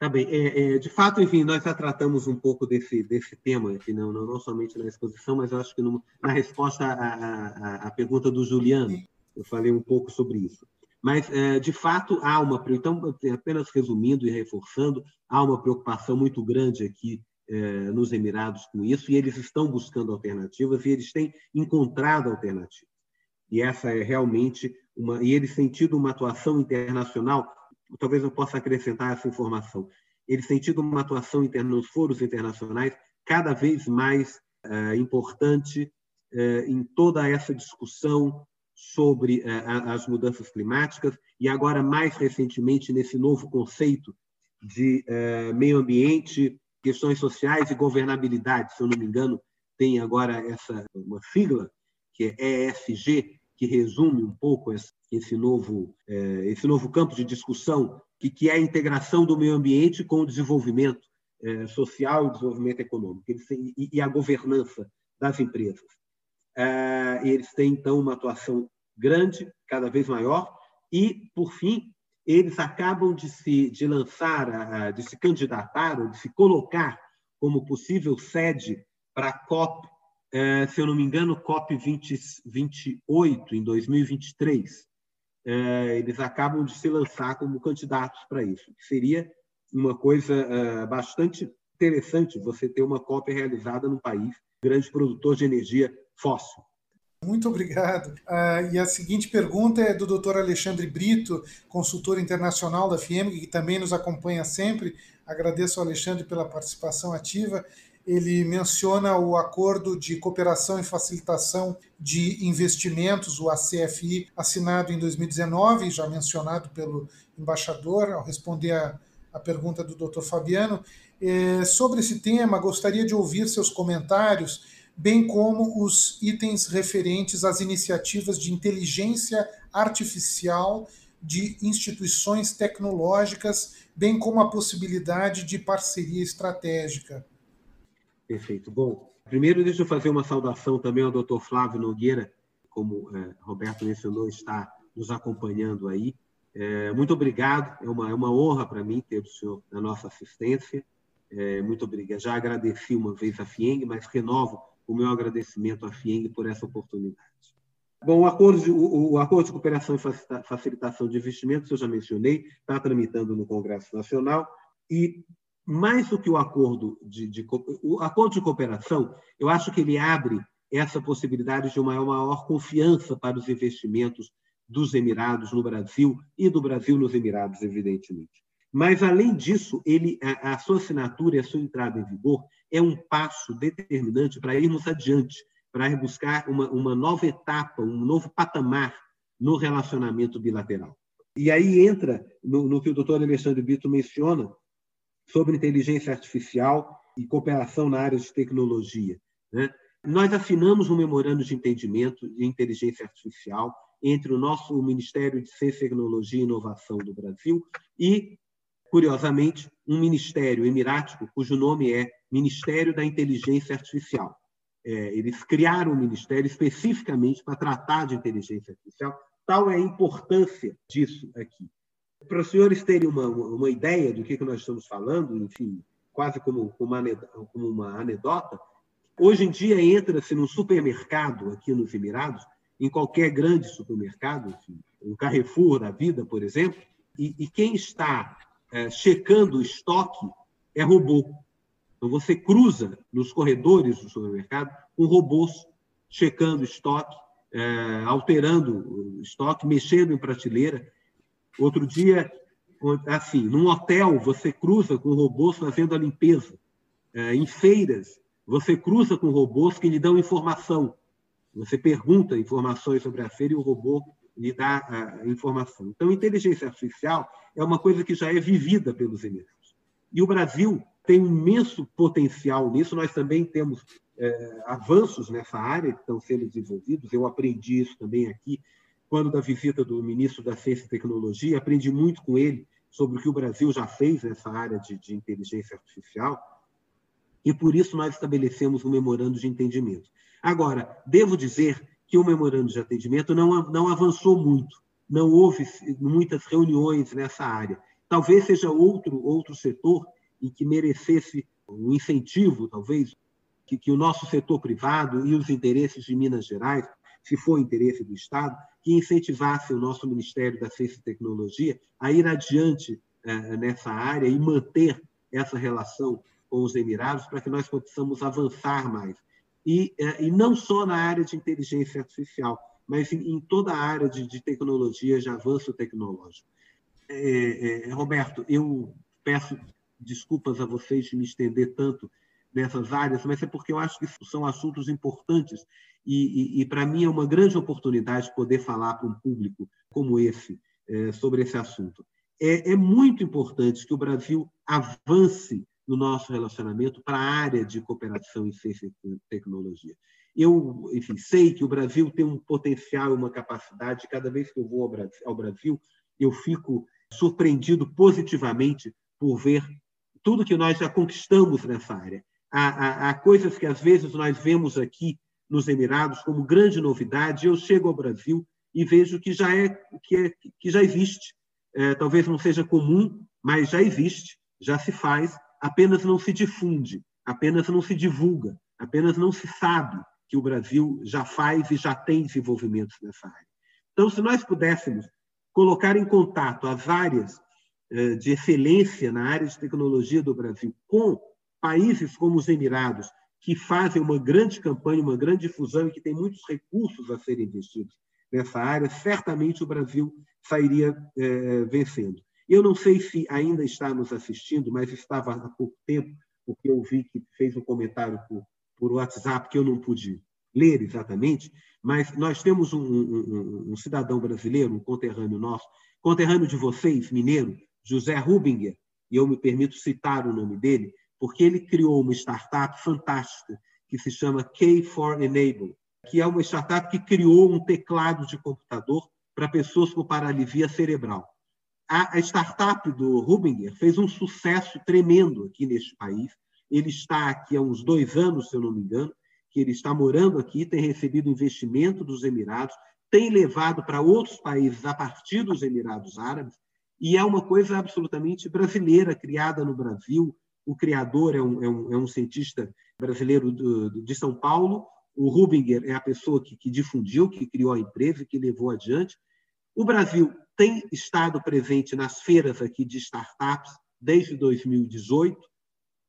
Speaker 3: Tá bem. É, é, de fato, enfim, nós já tratamos um pouco desse, desse tema, enfim, não, não, não somente na exposição, mas acho que no, na resposta à, à, à pergunta do Juliano, eu falei um pouco sobre isso. Mas, é, de fato, há uma. Então, apenas resumindo e reforçando, há uma preocupação muito grande aqui é, nos Emirados com isso, e eles estão buscando alternativas e eles têm encontrado alternativas. E essa é realmente uma. E eles têm tido uma atuação internacional, talvez eu possa acrescentar essa informação. Eles têm tido uma atuação nos foros internacionais cada vez mais é, importante é, em toda essa discussão sobre eh, as mudanças climáticas e agora mais recentemente nesse novo conceito de eh, meio ambiente, questões sociais e governabilidade, se eu não me engano, tem agora essa uma sigla que é ESG, que resume um pouco esse novo eh, esse novo campo de discussão que que é a integração do meio ambiente com o desenvolvimento social e desenvolvimento econômico e a governança das empresas. Uh, eles têm, então, uma atuação grande, cada vez maior, e, por fim, eles acabam de se de lançar, de se candidatar, ou de se colocar como possível sede para a COP, se eu não me engano, COP 20, 28, em 2023. Eh, eles acabam de se lançar como candidatos para isso, seria uma coisa eh, bastante interessante você ter uma COP realizada num país grande produtor de energia fóssil.
Speaker 2: Muito obrigado. Uh, e a seguinte pergunta é do Dr. Alexandre Brito, consultor internacional da FIEMG, que também nos acompanha sempre. Agradeço ao Alexandre pela participação ativa. Ele menciona o Acordo de Cooperação e Facilitação de Investimentos, o ACFI, assinado em 2019, já mencionado pelo embaixador, ao responder a, a pergunta do Dr. Fabiano. Eh, sobre esse tema, gostaria de ouvir seus comentários bem como os itens referentes às iniciativas de inteligência artificial de instituições tecnológicas, bem como a possibilidade de parceria estratégica.
Speaker 3: Perfeito. Bom, primeiro deixa eu fazer uma saudação também ao Dr. Flávio Nogueira, como é, Roberto mencionou, está nos acompanhando aí. É, muito obrigado, é uma, é uma honra para mim ter o senhor na nossa assistência. É, muito obrigado. Já agradeci uma vez a FIENG, mas renovo o meu agradecimento à FIENG por essa oportunidade. Bom, o acordo, de, o, o acordo de cooperação e facilitação de investimentos, eu já mencionei, está tramitando no Congresso Nacional e mais do que o acordo de, de, o acordo de cooperação, eu acho que ele abre essa possibilidade de uma maior confiança para os investimentos dos Emirados no Brasil e do Brasil nos Emirados, evidentemente. Mas, além disso, ele, a, a sua assinatura e a sua entrada em vigor é um passo determinante para irmos adiante, para buscar uma, uma nova etapa, um novo patamar no relacionamento bilateral. E aí entra no, no que o doutor Alexandre Bito menciona sobre inteligência artificial e cooperação na área de tecnologia. Né? Nós assinamos um memorando de entendimento de inteligência artificial entre o nosso Ministério de Ciência, Tecnologia e Inovação do Brasil e, curiosamente, um ministério emirático cujo nome é Ministério da Inteligência Artificial. É, eles criaram um ministério especificamente para tratar de inteligência artificial. Tal é a importância disso aqui. Para os senhores terem uma, uma ideia do que, que nós estamos falando, enfim, quase como uma, como uma anedota, hoje em dia entra-se num supermercado aqui nos Emirados em qualquer grande supermercado, enfim, um Carrefour da vida, por exemplo, e, e quem está é, checando o estoque é robô. Então, você cruza nos corredores do supermercado com robôs checando estoque, é, alterando estoque, mexendo em prateleira. Outro dia, assim, num hotel, você cruza com robôs fazendo a limpeza. É, em feiras, você cruza com robôs que lhe dão informação você pergunta informações sobre a feira e o robô lhe dá a informação. Então, inteligência artificial é uma coisa que já é vivida pelos Emirados. E o Brasil tem um imenso potencial nisso. Nós também temos é, avanços nessa área que estão sendo desenvolvidos. Eu aprendi isso também aqui, quando da visita do ministro da Ciência e Tecnologia, aprendi muito com ele sobre o que o Brasil já fez nessa área de, de inteligência artificial. E por isso nós estabelecemos um memorando de entendimento. Agora, devo dizer que o memorando de atendimento não, não avançou muito, não houve muitas reuniões nessa área. Talvez seja outro, outro setor em que merecesse um incentivo, talvez, que, que o nosso setor privado e os interesses de Minas Gerais, se for interesse do Estado, que incentivasse o nosso Ministério da Ciência e Tecnologia a ir adiante eh, nessa área e manter essa relação com os Emirados para que nós possamos avançar mais e, é, e não só na área de inteligência artificial, mas em, em toda a área de, de, tecnologia, de avanço tecnológico. É, é, Roberto, eu peço desculpas a vocês de me estender tanto nessas áreas, mas é porque eu acho que são assuntos importantes e, e, e para mim é uma grande oportunidade poder falar para um público como esse é, sobre esse assunto. É, é muito importante que o Brasil avance no nosso relacionamento para a área de cooperação em ciência e tecnologia. Eu, enfim, sei que o Brasil tem um potencial, uma capacidade. Cada vez que eu vou ao Brasil, eu fico surpreendido positivamente por ver tudo que nós já conquistamos nessa área. Há, há, há coisas que às vezes nós vemos aqui nos Emirados como grande novidade. Eu chego ao Brasil e vejo que já é que, é, que já existe. É, talvez não seja comum, mas já existe, já se faz apenas não se difunde, apenas não se divulga, apenas não se sabe que o Brasil já faz e já tem desenvolvimentos nessa área. Então, se nós pudéssemos colocar em contato as áreas eh, de excelência na área de tecnologia do Brasil com países como os Emirados, que fazem uma grande campanha, uma grande difusão e que tem muitos recursos a serem investidos nessa área, certamente o Brasil sairia eh, vencendo. Eu não sei se ainda está nos assistindo, mas estava há pouco tempo, porque eu vi que fez um comentário por, por WhatsApp que eu não pude ler exatamente, mas nós temos um, um, um, cidadão brasileiro, um conterrâneo nosso, conterrâneo de vocês, mineiro, José Rubinger, e eu me permito citar o nome dele, porque ele criou uma startup fantástica que se chama K4 Enable, que é uma startup que criou um teclado de computador para pessoas com paralisia cerebral a, startup do Rubinger fez um sucesso tremendo aqui neste país. Ele está aqui há uns dois anos, se eu não me engano, que ele está morando aqui, tem recebido investimento dos Emirados, tem levado para outros países a partir dos Emirados Árabes, e é uma coisa absolutamente brasileira, criada no Brasil. O criador é um, é um, é um cientista brasileiro do, de São Paulo, o Rubinger é a pessoa que, que difundiu, que criou a empresa, que levou adiante. O Brasil tem estado presente nas feiras aqui de startups desde 2018,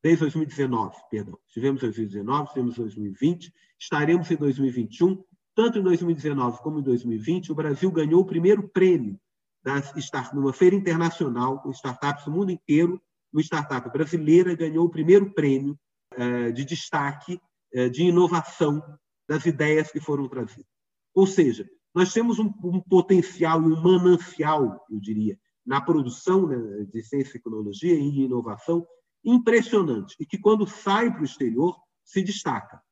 Speaker 3: desde 2019, perdão. Tivemos 2019, tivemos 2020, estaremos em 2021 tanto em 2019 como em 2020, o Brasil ganhou o primeiro prêmio das numa feira internacional com startups do mundo inteiro. Uma startup brasileira ganhou o primeiro prêmio uh, de destaque uh, de inovação das ideias que foram trazidas. Ou seja, nós temos um, um potencial um manancial, eu diria, na produção né, de ciência e tecnologia e inovação impressionante e que, quando sai para o exterior, se destaca.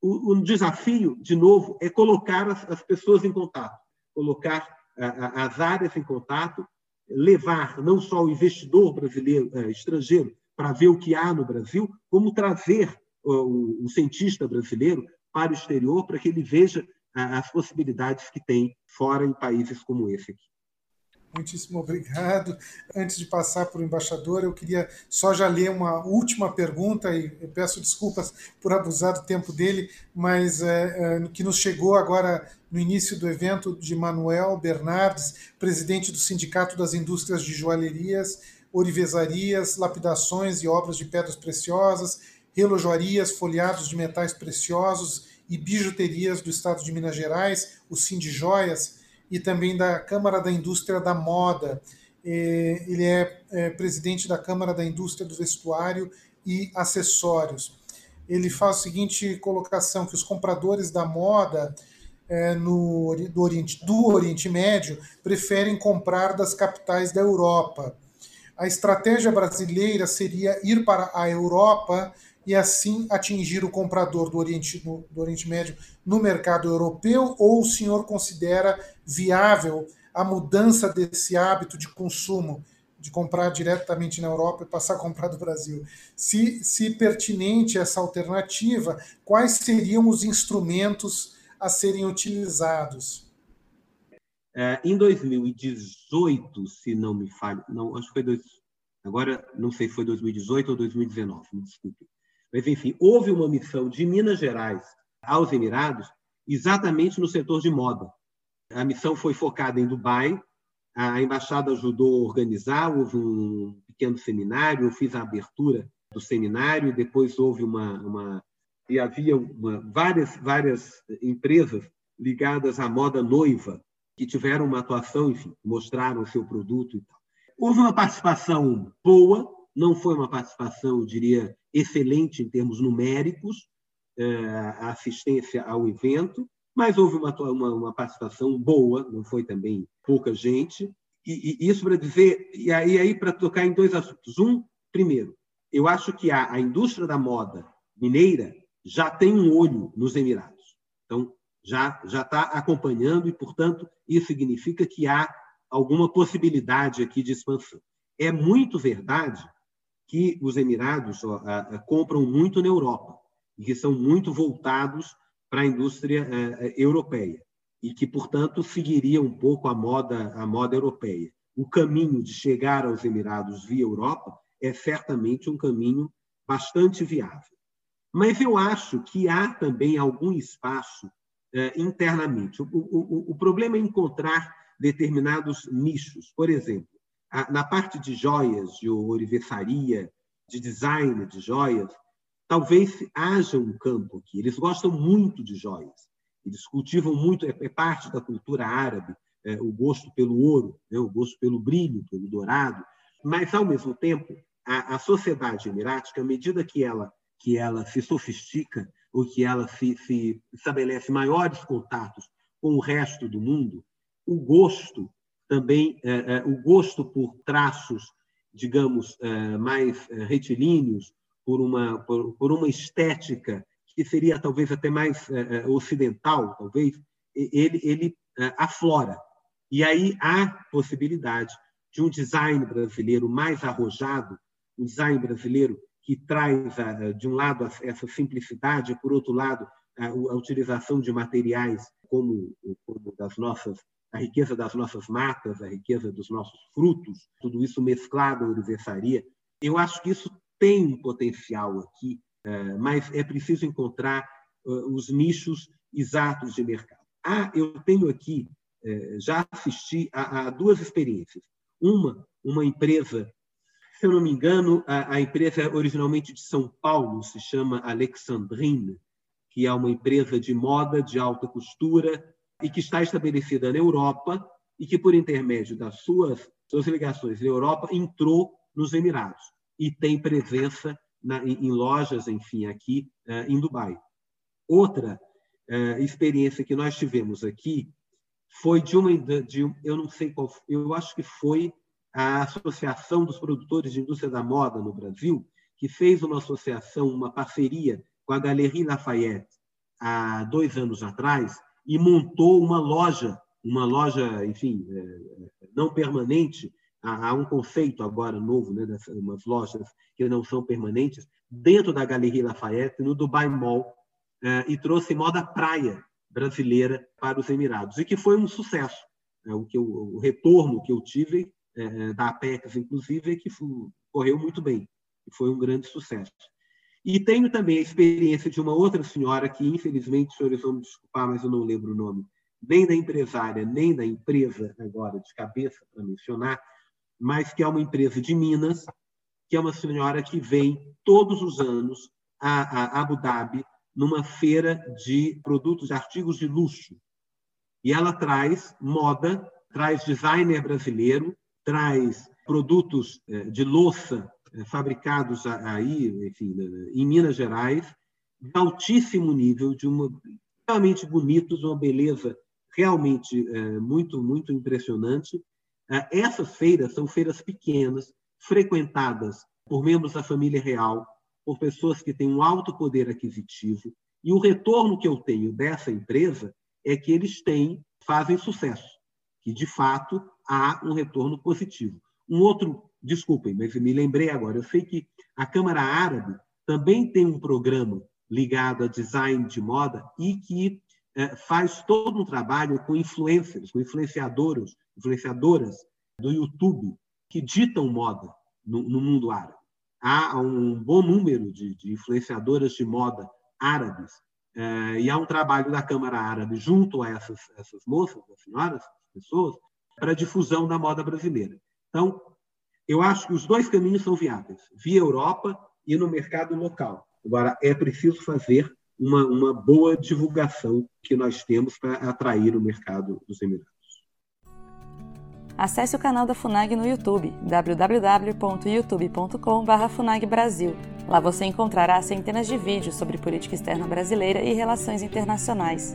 Speaker 3: O, o desafio, de novo, é colocar as, as pessoas em contato, colocar a, a, as áreas em contato, levar não só o investidor brasileiro, eh, estrangeiro, para ver o que há no Brasil, como trazer o, o cientista brasileiro para o exterior para que ele veja as possibilidades que tem fora em países como esse aqui.
Speaker 2: Muitíssimo obrigado. Antes de passar para o embaixador, eu queria só já ler uma última pergunta e peço desculpas por abusar do tempo dele, mas é, é, que nos chegou agora no início do evento de Manuel Bernardes, presidente do Sindicato das Indústrias de Joalherias, Orivesarias, Lapidações e Obras de Pedras Preciosas, Relojarias, Folhados de Metais Preciosos e Bijuterias do Estado de Minas Gerais, o Cindy Joias e também da Câmara da Indústria da Moda. É, ele é, é presidente da Câmara da Indústria do Vestuário e Acessórios. Ele faz a seguinte colocação: que os compradores da moda é, no, do, Oriente, do Oriente Médio preferem comprar das capitais da Europa. A estratégia brasileira seria ir para a Europa e assim atingir o comprador do Oriente, do Oriente Médio no mercado europeu? Ou o senhor considera viável a mudança desse hábito de consumo, de comprar diretamente na Europa e passar a comprar do Brasil? Se, se pertinente essa alternativa, quais seriam os instrumentos a serem utilizados?
Speaker 3: É, em 2018, se não me falho, não, acho que foi dois, agora não sei se foi 2018 ou 2019, me desculpe. Mas, enfim, houve uma missão de Minas Gerais aos Emirados exatamente no setor de moda. A missão foi focada em Dubai, a embaixada ajudou a organizar, houve um pequeno seminário, eu fiz a abertura do seminário, depois houve uma, uma e havia uma, várias várias empresas ligadas à moda noiva que tiveram uma atuação, enfim, mostraram o seu produto e tal. Houve uma participação boa, não foi uma participação, eu diria, excelente em termos numéricos, é, a assistência ao evento, mas houve uma, uma, uma, participação boa, não foi também pouca gente. E, e isso para dizer, e aí, aí para tocar em dois assuntos. Um, primeiro, eu acho que a, a indústria da moda mineira já tem um olho nos Emirados. Então, já já está acompanhando e, portanto, isso significa que há alguma possibilidade aqui de expansão. É muito verdade que os Emirados ó, a, a, compram muito na Europa e que são muito voltados para a indústria a, europeia e que, portanto, seguiria um pouco a moda a moda europeia. O caminho de chegar aos Emirados via Europa é certamente um caminho bastante viável. Mas eu acho que há também algum espaço eh, internamente. O, o, o problema é encontrar determinados nichos. Por exemplo, na parte de joias, de ourivesaria, de design de joias, talvez haja um campo aqui. Eles gostam muito de joias. Eles cultivam muito, é, é parte da cultura árabe, é, o gosto pelo ouro, né, o gosto pelo brilho, pelo dourado. Mas, ao mesmo tempo, a, a sociedade emirática, à medida que ela, que ela se sofistica, ou que ela se, se estabelece maiores contatos com o resto do mundo, o gosto também é, é, o gosto por traços, digamos, é, mais retilíneos, por uma, por, por, uma estética que seria talvez até mais ocidental, talvez, ele, ele aflora. E aí há possibilidade de um design brasileiro mais arrojado, um design brasileiro que traz, de um lado, essa simplicidade, por outro lado, a utilização de materiais como, como das nossas a riqueza das nossas matas, a riqueza dos nossos frutos, tudo isso mesclado na universaria. Eu acho que isso tem um potencial aqui, é, mas é preciso encontrar é, os nichos exatos de mercado. Ah, eu tenho aqui, é, já assisti a, duas experiências. Uma, uma empresa, se eu não me engano, a, a empresa originalmente de São Paulo, se chama Alexandrine, que é uma empresa de moda de alta costura e que está estabelecida na Europa e que, por intermédio das suas, suas ligações na Europa, entrou nos Emirados e tem presença na, em, em, lojas, enfim, aqui uh, em Dubai. Outra uh, experiência que nós tivemos aqui foi de uma, de, eu não sei qual, eu acho que foi a Associação dos Produtores de Indústria da Moda no Brasil, que fez uma associação, uma parceria com a Galerie Lafayette há dois anos atrás e montou uma loja, uma loja, enfim, é, não permanente. Há um conceito agora novo, né, dessas umas lojas que não são permanentes, dentro da Galerie Lafayette, no Dubai Mall, é, e trouxe moda praia brasileira para os Emirados, e que foi um sucesso. É, o, que eu, o retorno que eu tive da Apex, inclusive, é que correu muito bem, e foi um grande sucesso. E tenho também a experiência de uma outra senhora que, infelizmente, senhores vão me desculpar, mas eu não lembro o nome, nem da empresária, nem da empresa, agora de cabeça para mencionar, mas que é uma empresa de Minas, que é uma senhora que vem todos os anos a, a Abu Dhabi numa feira de produtos, de artigos de luxo. E ela traz moda, traz designer brasileiro, traz produtos eh, de louça fabricados aí, enfim, em Minas Gerais, de altíssimo nível, de uma realmente bonitos, uma beleza realmente é, muito muito impressionante. É, essas feiras são feiras pequenas, frequentadas por membros da família real, por pessoas que têm um alto poder aquisitivo, e o retorno que eu tenho dessa empresa é que eles têm fazem sucesso, que de fato há um retorno positivo. Um outro desculpem, mas me lembrei agora. Eu sei que a Câmara Árabe também tem um programa ligado a design de moda e que é, faz todo um trabalho com influencers, com influenciadores, influenciadoras do YouTube que ditam moda no, no mundo árabe. Há um bom número de, de influenciadoras de moda árabes é, e há um trabalho da Câmara Árabe junto a essas, essas moças, as senhoras, as pessoas, para a difusão da moda brasileira. Então, eu acho que os dois caminhos são viáveis, via Europa e no mercado local. Agora, é preciso fazer uma, uma boa divulgação que nós temos para atrair o mercado dos Emirados.
Speaker 1: Acesse o canal da FUNAG no YouTube, www.youtube.com.br FUNAGBrasil. Lá você encontrará centenas de vídeos sobre política externa brasileira e relações internacionais.